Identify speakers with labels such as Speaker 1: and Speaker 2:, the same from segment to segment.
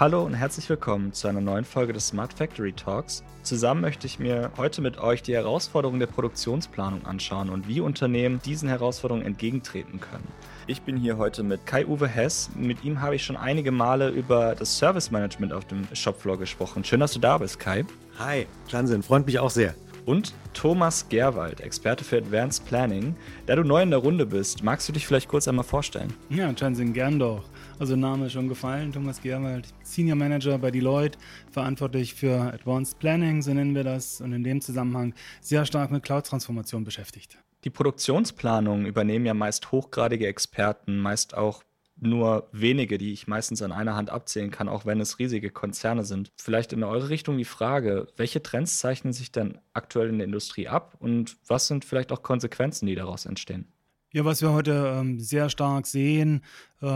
Speaker 1: Hallo und herzlich willkommen zu einer neuen Folge des Smart Factory Talks. Zusammen möchte ich mir heute mit euch die Herausforderungen der Produktionsplanung anschauen und wie Unternehmen diesen Herausforderungen entgegentreten können. Ich bin hier heute mit Kai-Uwe Hess. Mit ihm habe ich schon einige Male über das Service Management auf dem Shopfloor gesprochen. Schön, dass du da bist, Kai.
Speaker 2: Hi, Klansinn, freut mich auch sehr.
Speaker 1: Und Thomas Gerwald, Experte für Advanced Planning. Da du neu in der Runde bist, magst du dich vielleicht kurz einmal vorstellen?
Speaker 3: Ja, Jansen, gern doch. Also Name ist schon gefallen, Thomas Gerwald, Senior Manager bei Deloitte, verantwortlich für Advanced Planning, so nennen wir das, und in dem Zusammenhang sehr stark mit Cloud-Transformation beschäftigt.
Speaker 1: Die Produktionsplanung übernehmen ja meist hochgradige Experten, meist auch nur wenige, die ich meistens an einer Hand abzählen kann, auch wenn es riesige Konzerne sind. Vielleicht in eure Richtung die Frage, welche Trends zeichnen sich denn aktuell in der Industrie ab und was sind vielleicht auch Konsequenzen, die daraus entstehen?
Speaker 3: Ja, was wir heute ähm, sehr stark sehen,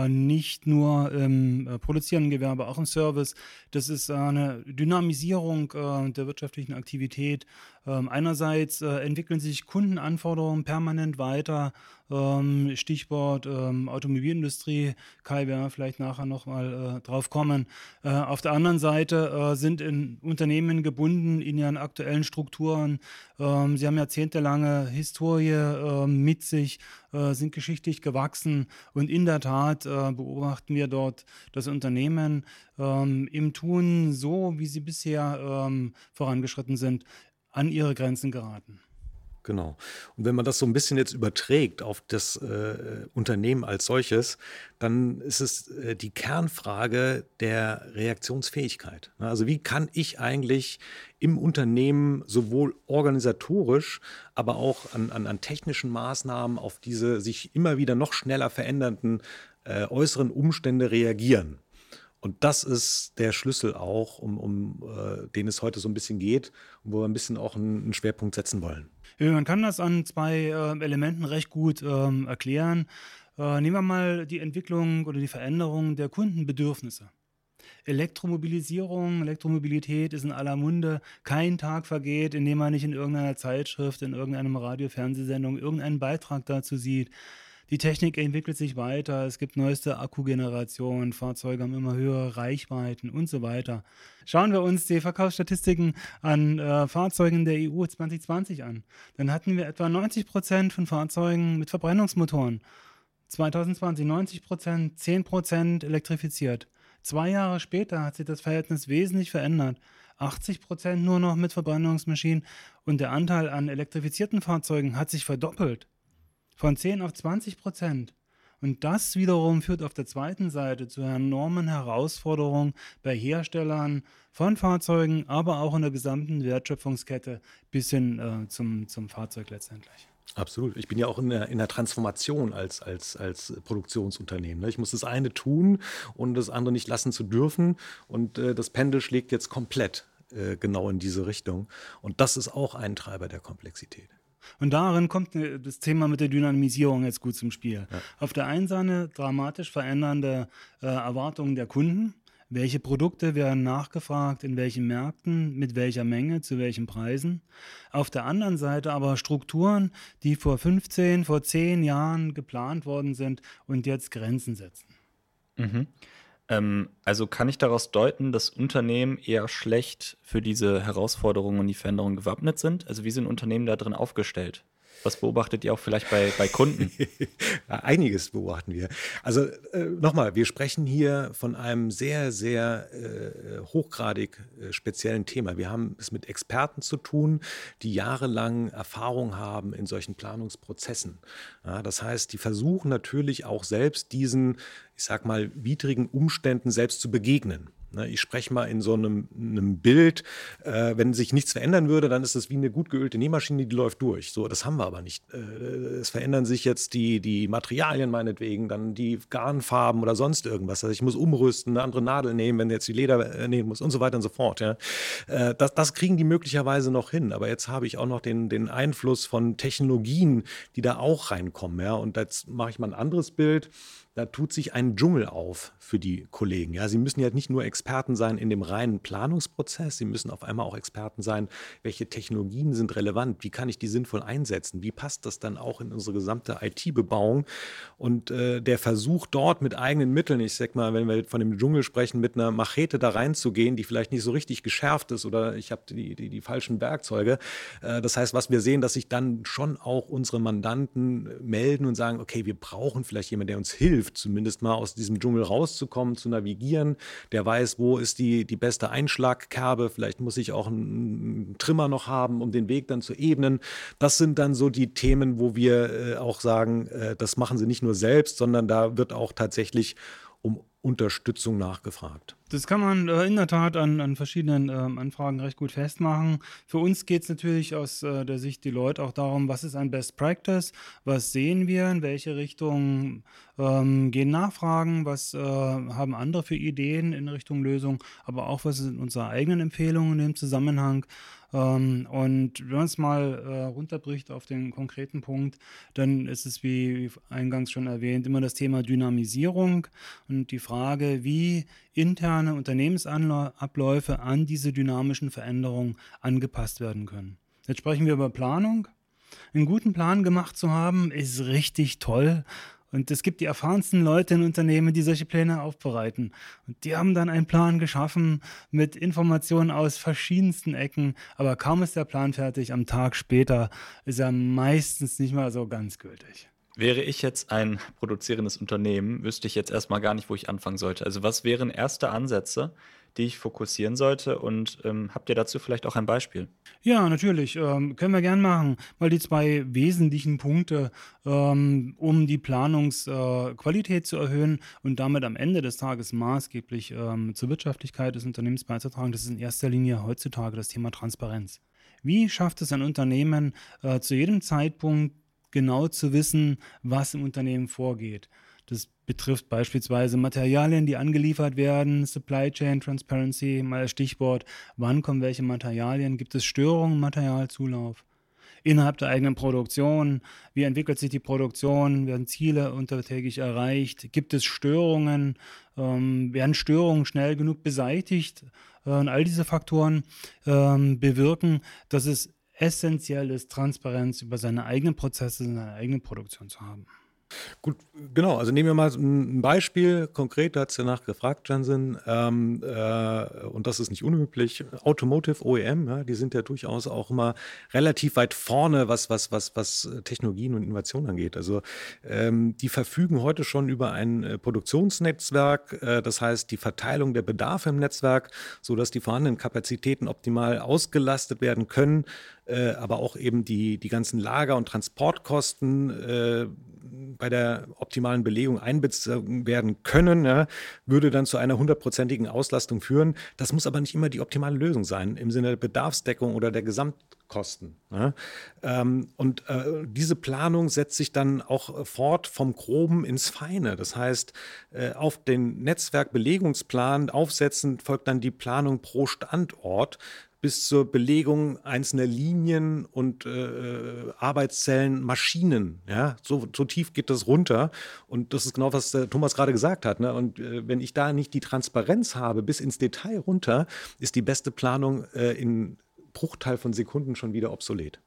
Speaker 3: nicht nur im äh, produzierenden Gewerbe, auch im Service, das ist äh, eine Dynamisierung äh, der wirtschaftlichen Aktivität. Ähm, einerseits äh, entwickeln sich Kundenanforderungen permanent weiter. Ähm, Stichwort ähm, Automobilindustrie, Kai, werden wir vielleicht nachher nochmal äh, drauf kommen. auf der anderen Seite sind in Unternehmen gebunden in ihren aktuellen Strukturen. sie haben jahrzehntelange Historie mit sich, sind geschichtlich gewachsen und in der Tat beobachten wir dort das Unternehmen im Tun so, wie sie bisher vorangeschritten sind, an ihre Grenzen geraten.
Speaker 2: Genau. Und wenn man das so ein bisschen jetzt überträgt auf das äh, Unternehmen als solches, dann ist es äh, die Kernfrage der Reaktionsfähigkeit. Also wie kann ich eigentlich im Unternehmen sowohl organisatorisch, aber auch an, an, an technischen Maßnahmen auf diese sich immer wieder noch schneller verändernden äh, äußeren Umstände reagieren? Und das ist der Schlüssel auch, um, um äh, den es heute so ein bisschen geht und wo wir ein bisschen auch einen, einen Schwerpunkt setzen wollen.
Speaker 3: Man kann das an zwei äh, Elementen recht gut ähm, erklären. Äh, nehmen wir mal die Entwicklung oder die Veränderung der Kundenbedürfnisse. Elektromobilisierung, Elektromobilität ist in aller Munde. Kein Tag vergeht, in dem man nicht in irgendeiner Zeitschrift, in irgendeinem Radio-Fernsehsendung irgendeinen Beitrag dazu sieht. Die Technik entwickelt sich weiter, es gibt neueste Akkugenerationen, Fahrzeuge haben immer höhere Reichweiten und so weiter. Schauen wir uns die Verkaufsstatistiken an äh, Fahrzeugen der EU 2020 an. Dann hatten wir etwa 90 Prozent von Fahrzeugen mit Verbrennungsmotoren. 2020 90 Prozent, 10 Prozent elektrifiziert. Zwei Jahre später hat sich das Verhältnis wesentlich verändert. 80 Prozent nur noch mit Verbrennungsmaschinen und der Anteil an elektrifizierten Fahrzeugen hat sich verdoppelt von 10 auf 20 Prozent. Und das wiederum führt auf der zweiten Seite zu enormen Herausforderungen bei Herstellern von Fahrzeugen, aber auch in der gesamten Wertschöpfungskette bis hin äh, zum, zum Fahrzeug letztendlich.
Speaker 2: Absolut. Ich bin ja auch in der, in der Transformation als, als, als Produktionsunternehmen. Ne? Ich muss das eine tun und das andere nicht lassen zu dürfen. Und äh, das Pendel schlägt jetzt komplett äh, genau in diese Richtung. Und das ist auch ein Treiber der Komplexität.
Speaker 3: Und darin kommt äh, das Thema mit der Dynamisierung jetzt gut zum Spiel. Ja. Auf der einen Seite dramatisch verändernde äh, Erwartungen der Kunden. Welche Produkte werden nachgefragt, in welchen Märkten, mit welcher Menge, zu welchen Preisen. Auf der anderen Seite aber Strukturen, die vor 15, vor 10 Jahren geplant worden sind und jetzt Grenzen setzen.
Speaker 1: Mhm. Ähm, also kann ich daraus deuten, dass Unternehmen eher schlecht für diese Herausforderungen und die Veränderungen gewappnet sind? Also wie sind Unternehmen da drin aufgestellt? Was beobachtet ihr auch vielleicht bei, bei Kunden?
Speaker 2: Einiges beobachten wir. Also äh, nochmal, wir sprechen hier von einem sehr, sehr äh, hochgradig äh, speziellen Thema. Wir haben es mit Experten zu tun, die jahrelang Erfahrung haben in solchen Planungsprozessen. Ja, das heißt, die versuchen natürlich auch selbst diesen, ich sag mal, widrigen Umständen selbst zu begegnen. Ne, ich spreche mal in so einem, einem Bild, äh, wenn sich nichts verändern würde, dann ist es wie eine gut geölte Nähmaschine, die läuft durch. So, das haben wir aber nicht. Äh, es verändern sich jetzt die, die Materialien meinetwegen, dann die Garnfarben oder sonst irgendwas. Also ich muss umrüsten, eine andere Nadel nehmen, wenn jetzt die Leder äh, nehmen muss und so weiter und so fort. Ja. Das, das kriegen die möglicherweise noch hin. Aber jetzt habe ich auch noch den, den Einfluss von Technologien, die da auch reinkommen. Ja. Und jetzt mache ich mal ein anderes Bild da tut sich ein Dschungel auf für die Kollegen. Ja, sie müssen ja nicht nur Experten sein in dem reinen Planungsprozess, sie müssen auf einmal auch Experten sein, welche Technologien sind relevant, wie kann ich die sinnvoll einsetzen, wie passt das dann auch in unsere gesamte IT-Bebauung und äh, der Versuch dort mit eigenen Mitteln, ich sag mal, wenn wir von dem Dschungel sprechen, mit einer Machete da reinzugehen, die vielleicht nicht so richtig geschärft ist oder ich habe die, die, die, falschen Werkzeuge. Äh, das heißt, was wir sehen, dass sich dann schon auch unsere Mandanten melden und sagen, okay, wir brauchen vielleicht jemanden, der uns hilft, zumindest mal aus diesem Dschungel rauszukommen, zu navigieren, der weiß, wo ist die, die beste Einschlagkerbe, vielleicht muss ich auch einen Trimmer noch haben, um den Weg dann zu ebnen. Das sind dann so die Themen, wo wir äh, auch sagen, äh, das machen sie nicht nur selbst, sondern da wird auch tatsächlich um Unterstützung nachgefragt.
Speaker 3: Das kann man äh, in der Tat an, an verschiedenen äh, Anfragen recht gut festmachen. Für uns geht es natürlich aus äh, der Sicht die Leute auch darum, was ist ein Best Practice, was sehen wir, in welche Richtung ähm, gehen Nachfragen, was äh, haben andere für Ideen in Richtung Lösung, aber auch was sind unsere eigenen Empfehlungen in dem Zusammenhang. Ähm, und wenn man es mal äh, runterbricht auf den konkreten Punkt, dann ist es, wie eingangs schon erwähnt, immer das Thema Dynamisierung und die Frage, wie interne Unternehmensabläufe an diese dynamischen Veränderungen angepasst werden können. Jetzt sprechen wir über Planung. Einen guten Plan gemacht zu haben, ist richtig toll und es gibt die erfahrensten Leute in Unternehmen, die solche Pläne aufbereiten. Und die haben dann einen Plan geschaffen mit Informationen aus verschiedensten Ecken. Aber kaum ist der Plan fertig, am Tag später ist er meistens nicht mal so ganz gültig.
Speaker 1: Wäre ich jetzt ein produzierendes Unternehmen, wüsste ich jetzt erstmal gar nicht, wo ich anfangen sollte. Also was wären erste Ansätze, die ich fokussieren sollte? Und ähm, habt ihr dazu vielleicht auch ein Beispiel?
Speaker 3: Ja, natürlich. Ähm, können wir gern machen. Mal die zwei wesentlichen Punkte, ähm, um die Planungsqualität äh, zu erhöhen und damit am Ende des Tages maßgeblich ähm, zur Wirtschaftlichkeit des Unternehmens beizutragen. Das ist in erster Linie heutzutage das Thema Transparenz. Wie schafft es ein Unternehmen äh, zu jedem Zeitpunkt genau zu wissen, was im Unternehmen vorgeht? Das betrifft beispielsweise Materialien, die angeliefert werden, Supply Chain Transparency, mal als Stichwort, wann kommen welche Materialien, gibt es Störungen im Materialzulauf? Innerhalb der eigenen Produktion, wie entwickelt sich die Produktion, werden Ziele untertägig erreicht, gibt es Störungen, ähm, werden Störungen schnell genug beseitigt? Äh, und all diese Faktoren ähm, bewirken, dass es essentiell ist, Transparenz über seine eigenen Prozesse, seine eigene Produktion zu haben.
Speaker 2: Gut, genau. Also nehmen wir mal ein Beispiel. Konkret, hat es danach gefragt, Jansen. Ähm, äh, und das ist nicht unüblich. Automotive OEM, ja, die sind ja durchaus auch immer relativ weit vorne, was, was, was, was Technologien und Innovationen angeht. Also ähm, die verfügen heute schon über ein äh, Produktionsnetzwerk. Äh, das heißt, die Verteilung der Bedarfe im Netzwerk, sodass die vorhandenen Kapazitäten optimal ausgelastet werden können, äh, aber auch eben die, die ganzen Lager- und Transportkosten äh, bei der optimalen Belegung einbezogen werden können, ja, würde dann zu einer hundertprozentigen Auslastung führen. Das muss aber nicht immer die optimale Lösung sein im Sinne der Bedarfsdeckung oder der Gesamtkosten. Ja. Ähm, und äh, diese Planung setzt sich dann auch fort vom Groben ins Feine. Das heißt, äh, auf den Netzwerkbelegungsplan aufsetzend folgt dann die Planung pro Standort bis zur Belegung einzelner Linien und äh, Arbeitszellen, Maschinen. Ja, so, so, tief geht das runter. Und das ist genau, was äh, Thomas gerade gesagt hat. Ne? Und äh, wenn ich da nicht die Transparenz habe, bis ins Detail runter, ist die beste Planung äh, in Bruchteil von Sekunden schon wieder obsolet.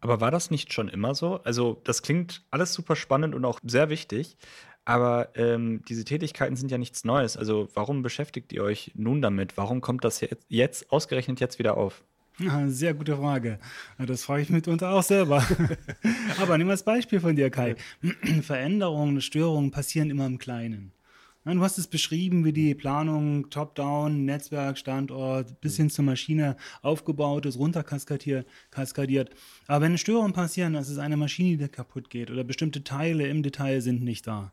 Speaker 1: Aber war das nicht schon immer so? Also, das klingt alles super spannend und auch sehr wichtig. Aber ähm, diese Tätigkeiten sind ja nichts Neues. Also warum beschäftigt ihr euch nun damit? Warum kommt das jetzt, jetzt ausgerechnet jetzt wieder auf?
Speaker 3: Ja, sehr gute Frage. Das frage ich mitunter auch selber. Aber wir das Beispiel von dir, Kai. Veränderungen, Störungen passieren immer im Kleinen. Du hast es beschrieben, wie die Planung top-down, Netzwerk, Standort bis hin zur Maschine aufgebaut ist, runterkaskadiert. Kaskadiert. Aber wenn Störungen passieren, dass es eine Maschine, die kaputt geht oder bestimmte Teile im Detail sind nicht da,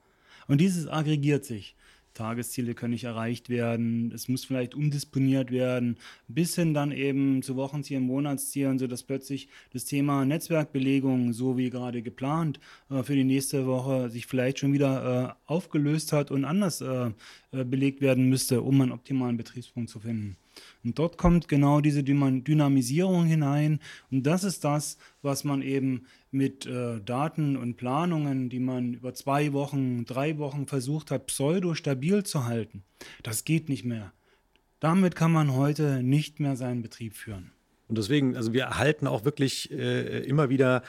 Speaker 3: und dieses aggregiert sich. Tagesziele können nicht erreicht werden, es muss vielleicht umdisponiert werden, bis hin dann eben zu Wochenzielen, Monatszielen, sodass plötzlich das Thema Netzwerkbelegung, so wie gerade geplant, äh, für die nächste Woche sich vielleicht schon wieder äh, aufgelöst hat und anders äh, belegt werden müsste, um einen optimalen Betriebspunkt zu finden. Und dort kommt genau diese Dynamisierung hinein. Und das ist das, was man eben mit äh, Daten und Planungen, die man über zwei Wochen, drei Wochen versucht hat, pseudo stabil zu halten, das geht nicht mehr. Damit kann man heute nicht mehr seinen Betrieb führen.
Speaker 2: Und deswegen, also wir erhalten auch wirklich äh, immer wieder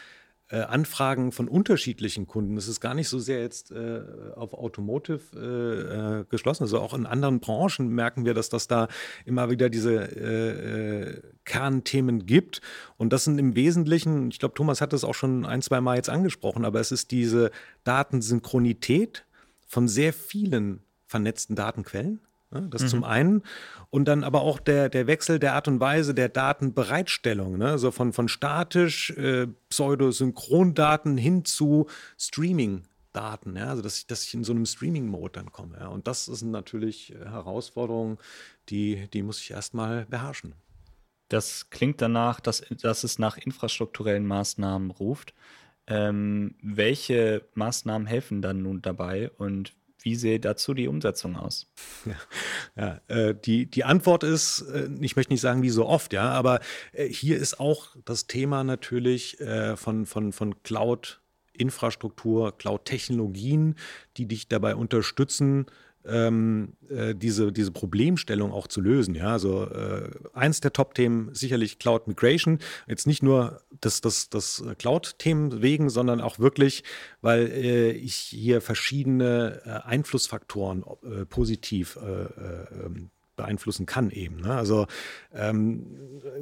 Speaker 2: äh, Anfragen von unterschiedlichen Kunden. Es ist gar nicht so sehr jetzt äh, auf Automotive äh, äh geschlossen. Also auch in anderen Branchen merken wir, dass das da immer wieder diese äh, äh, Kernthemen gibt. Und das sind im Wesentlichen, ich glaube, Thomas hat das auch schon ein, zwei Mal jetzt angesprochen, aber es ist diese Datensynchronität von sehr vielen vernetzten Datenquellen. Ne? Das mhm. zum einen. Und dann aber auch der, der Wechsel der Art und Weise der Datenbereitstellung. Ne? Also von, von statisch äh, Pseudosynchrondaten hin zu Streaming-Daten. Ja? Also dass ich, dass ich in so einem Streaming-Mode dann komme. Ja? Und das sind natürlich Herausforderungen, die, die muss ich erstmal beherrschen.
Speaker 1: Das klingt danach, dass, dass es nach infrastrukturellen Maßnahmen ruft. Ähm, welche Maßnahmen helfen dann nun dabei und wie sähe dazu die Umsetzung aus?
Speaker 2: Ja, ja äh, die, die Antwort ist, äh, ich möchte nicht sagen wie so oft, ja, aber äh, hier ist auch das Thema natürlich äh, von, von, von Cloud. Infrastruktur, Cloud-Technologien, die dich dabei unterstützen, ähm, äh, diese, diese Problemstellung auch zu lösen. Ja? Also äh, eins der Top-Themen sicherlich Cloud Migration. Jetzt nicht nur das, das, das Cloud-Themen wegen, sondern auch wirklich, weil äh, ich hier verschiedene äh, Einflussfaktoren äh, positiv äh, ähm, beeinflussen kann eben. Ne? Also ähm,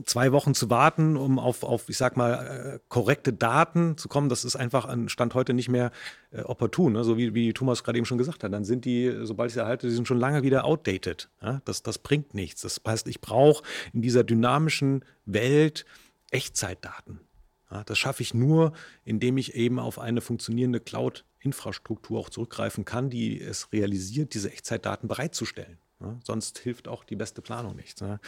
Speaker 2: zwei Wochen zu warten, um auf, auf ich sag mal, äh, korrekte Daten zu kommen, das ist einfach an Stand heute nicht mehr äh, opportun. Ne? So wie, wie Thomas gerade eben schon gesagt hat. Dann sind die, sobald ich sie erhalte, die sind schon lange wieder outdated. Ja? Das, das bringt nichts. Das heißt, ich brauche in dieser dynamischen Welt Echtzeitdaten. Ja? Das schaffe ich nur, indem ich eben auf eine funktionierende Cloud-Infrastruktur auch zurückgreifen kann, die es realisiert, diese Echtzeitdaten bereitzustellen. Ja, sonst hilft auch die beste Planung nichts. Ne?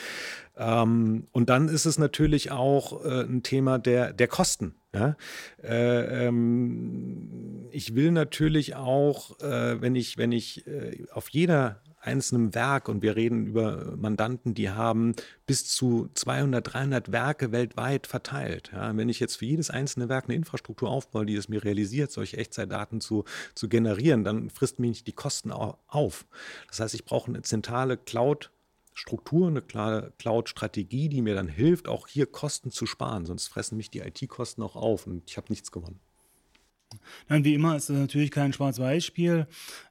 Speaker 2: Ähm, und dann ist es natürlich auch äh, ein Thema der, der Kosten. Ja? Äh, ähm, ich will natürlich auch, äh, wenn ich, wenn ich äh, auf jeder einzelnen Werk und wir reden über Mandanten, die haben bis zu 200, 300 Werke weltweit verteilt. Ja, wenn ich jetzt für jedes einzelne Werk eine Infrastruktur aufbaue, die es mir realisiert, solche Echtzeitdaten zu, zu generieren, dann frisst mich die Kosten auf. Das heißt, ich brauche eine zentrale Cloud- Struktur, eine klare Cloud-Strategie, die mir dann hilft, auch hier Kosten zu sparen. Sonst fressen mich die IT-Kosten auch auf und ich habe nichts gewonnen.
Speaker 3: Nein, wie immer ist es natürlich kein Schwarz-Weiß-Spiel.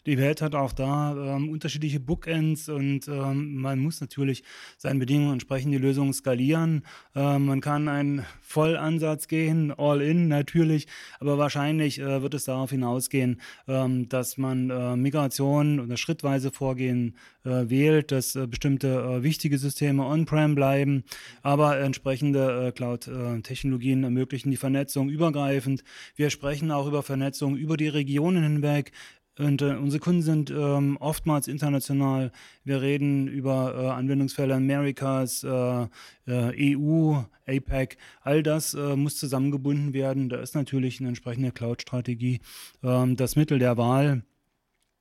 Speaker 3: Die Welt hat auch da ähm, unterschiedliche Bookends und ähm, man muss natürlich seinen Bedingungen entsprechend die Lösungen skalieren. Ähm, man kann einen Vollansatz gehen, all in natürlich, aber wahrscheinlich äh, wird es darauf hinausgehen, ähm, dass man äh, Migration oder schrittweise Vorgehen äh, wählt, dass äh, bestimmte äh, wichtige Systeme on-prem bleiben, aber entsprechende äh, Cloud-Technologien ermöglichen die Vernetzung übergreifend. Wir sprechen auch über Vernetzung über die Regionen hinweg. Und äh, unsere Kunden sind ähm, oftmals international. Wir reden über äh, Anwendungsfälle Americas, äh, äh EU, APEC. All das äh, muss zusammengebunden werden. Da ist natürlich eine entsprechende Cloud-Strategie ähm, das Mittel der Wahl.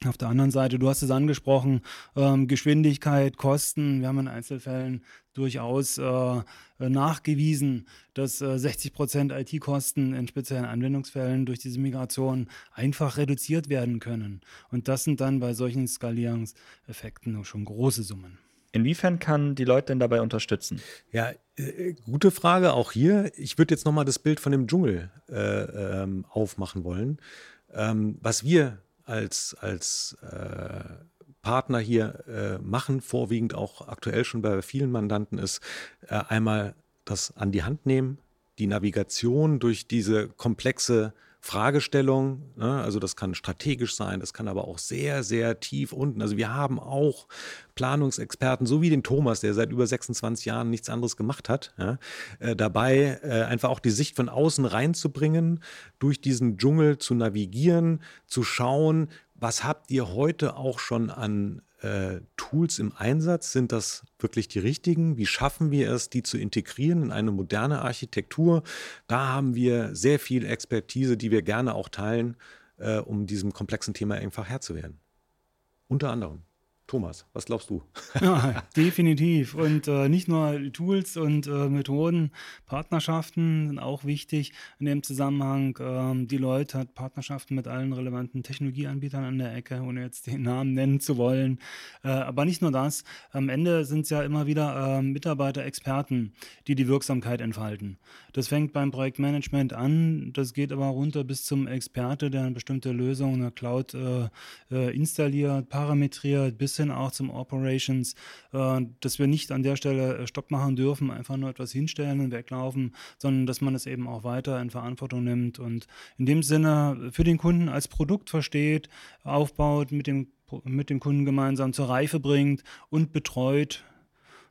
Speaker 3: Auf der anderen Seite, du hast es angesprochen, ähm, Geschwindigkeit, Kosten. Wir haben in Einzelfällen durchaus äh, nachgewiesen, dass äh, 60 Prozent IT-Kosten in speziellen Anwendungsfällen durch diese Migration einfach reduziert werden können. Und das sind dann bei solchen Skalierungseffekten schon große Summen.
Speaker 1: Inwiefern kann die Leute denn dabei unterstützen?
Speaker 2: Ja, äh, gute Frage auch hier. Ich würde jetzt nochmal das Bild von dem Dschungel äh, ähm, aufmachen wollen. Ähm, was wir als, als äh, Partner hier äh, machen, vorwiegend auch aktuell schon bei vielen Mandanten, ist äh, einmal das an die Hand nehmen, die Navigation durch diese komplexe Fragestellung. Ne? Also das kann strategisch sein, das kann aber auch sehr, sehr tief unten. Also wir haben auch Planungsexperten, so wie den Thomas, der seit über 26 Jahren nichts anderes gemacht hat, ja? äh, dabei äh, einfach auch die Sicht von außen reinzubringen, durch diesen Dschungel zu navigieren, zu schauen, was habt ihr heute auch schon an äh, Tools im Einsatz? Sind das wirklich die richtigen? Wie schaffen wir es, die zu integrieren in eine moderne Architektur? Da haben wir sehr viel Expertise, die wir gerne auch teilen, äh, um diesem komplexen Thema einfach Herr zu werden. Unter anderem. Thomas, was glaubst du?
Speaker 3: Ja, definitiv. Und äh, nicht nur Tools und äh, Methoden, Partnerschaften sind auch wichtig in dem Zusammenhang. Ähm, Deloitte hat Partnerschaften mit allen relevanten Technologieanbietern an der Ecke, ohne jetzt den Namen nennen zu wollen. Äh, aber nicht nur das. Am Ende sind es ja immer wieder ähm, Mitarbeiter, Experten, die die Wirksamkeit entfalten. Das fängt beim Projektmanagement an, das geht aber runter bis zum Experte, der eine bestimmte Lösung in der Cloud äh, äh, installiert, parametriert, bis hin auch zum Operations, dass wir nicht an der Stelle äh, Stopp machen dürfen, einfach nur etwas hinstellen und weglaufen, sondern dass man es eben auch weiter in Verantwortung nimmt und in dem Sinne für den Kunden als Produkt versteht, aufbaut, mit dem, mit dem Kunden gemeinsam zur Reife bringt und betreut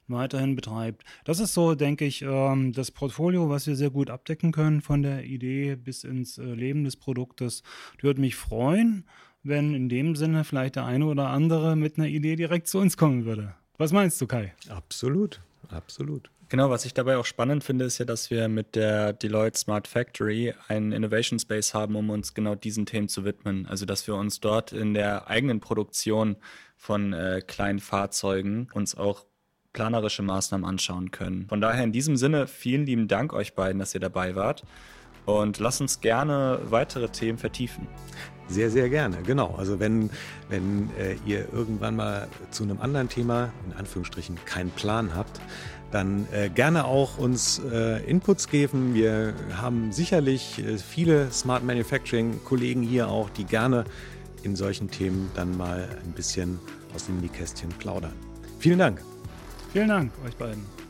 Speaker 3: weiterhin betreibt. Das ist so, denke ich, ähm, das Portfolio, was wir sehr gut abdecken können von der Idee bis ins äh, Leben des Produktes. Ich würde mich freuen, wenn in dem Sinne vielleicht der eine oder andere mit einer Idee direkt zu uns kommen würde. Was meinst du, Kai?
Speaker 2: Absolut, absolut.
Speaker 1: Genau, was ich dabei auch spannend finde, ist ja, dass wir mit der Deloitte Smart Factory einen Innovation Space haben, um uns genau diesen Themen zu widmen. Also, dass wir uns dort in der eigenen Produktion von äh, kleinen Fahrzeugen uns auch planerische Maßnahmen anschauen können. Von daher in diesem Sinne vielen lieben Dank euch beiden, dass ihr dabei wart. Und lasst uns gerne weitere Themen vertiefen.
Speaker 2: Sehr, sehr gerne, genau. Also wenn, wenn äh, ihr irgendwann mal zu einem anderen Thema, in Anführungsstrichen, keinen Plan habt, dann äh, gerne auch uns äh, Inputs geben. Wir haben sicherlich äh, viele Smart Manufacturing-Kollegen hier auch, die gerne in solchen Themen dann mal ein bisschen aus dem Nähkästchen plaudern. Vielen Dank.
Speaker 3: Vielen Dank euch beiden.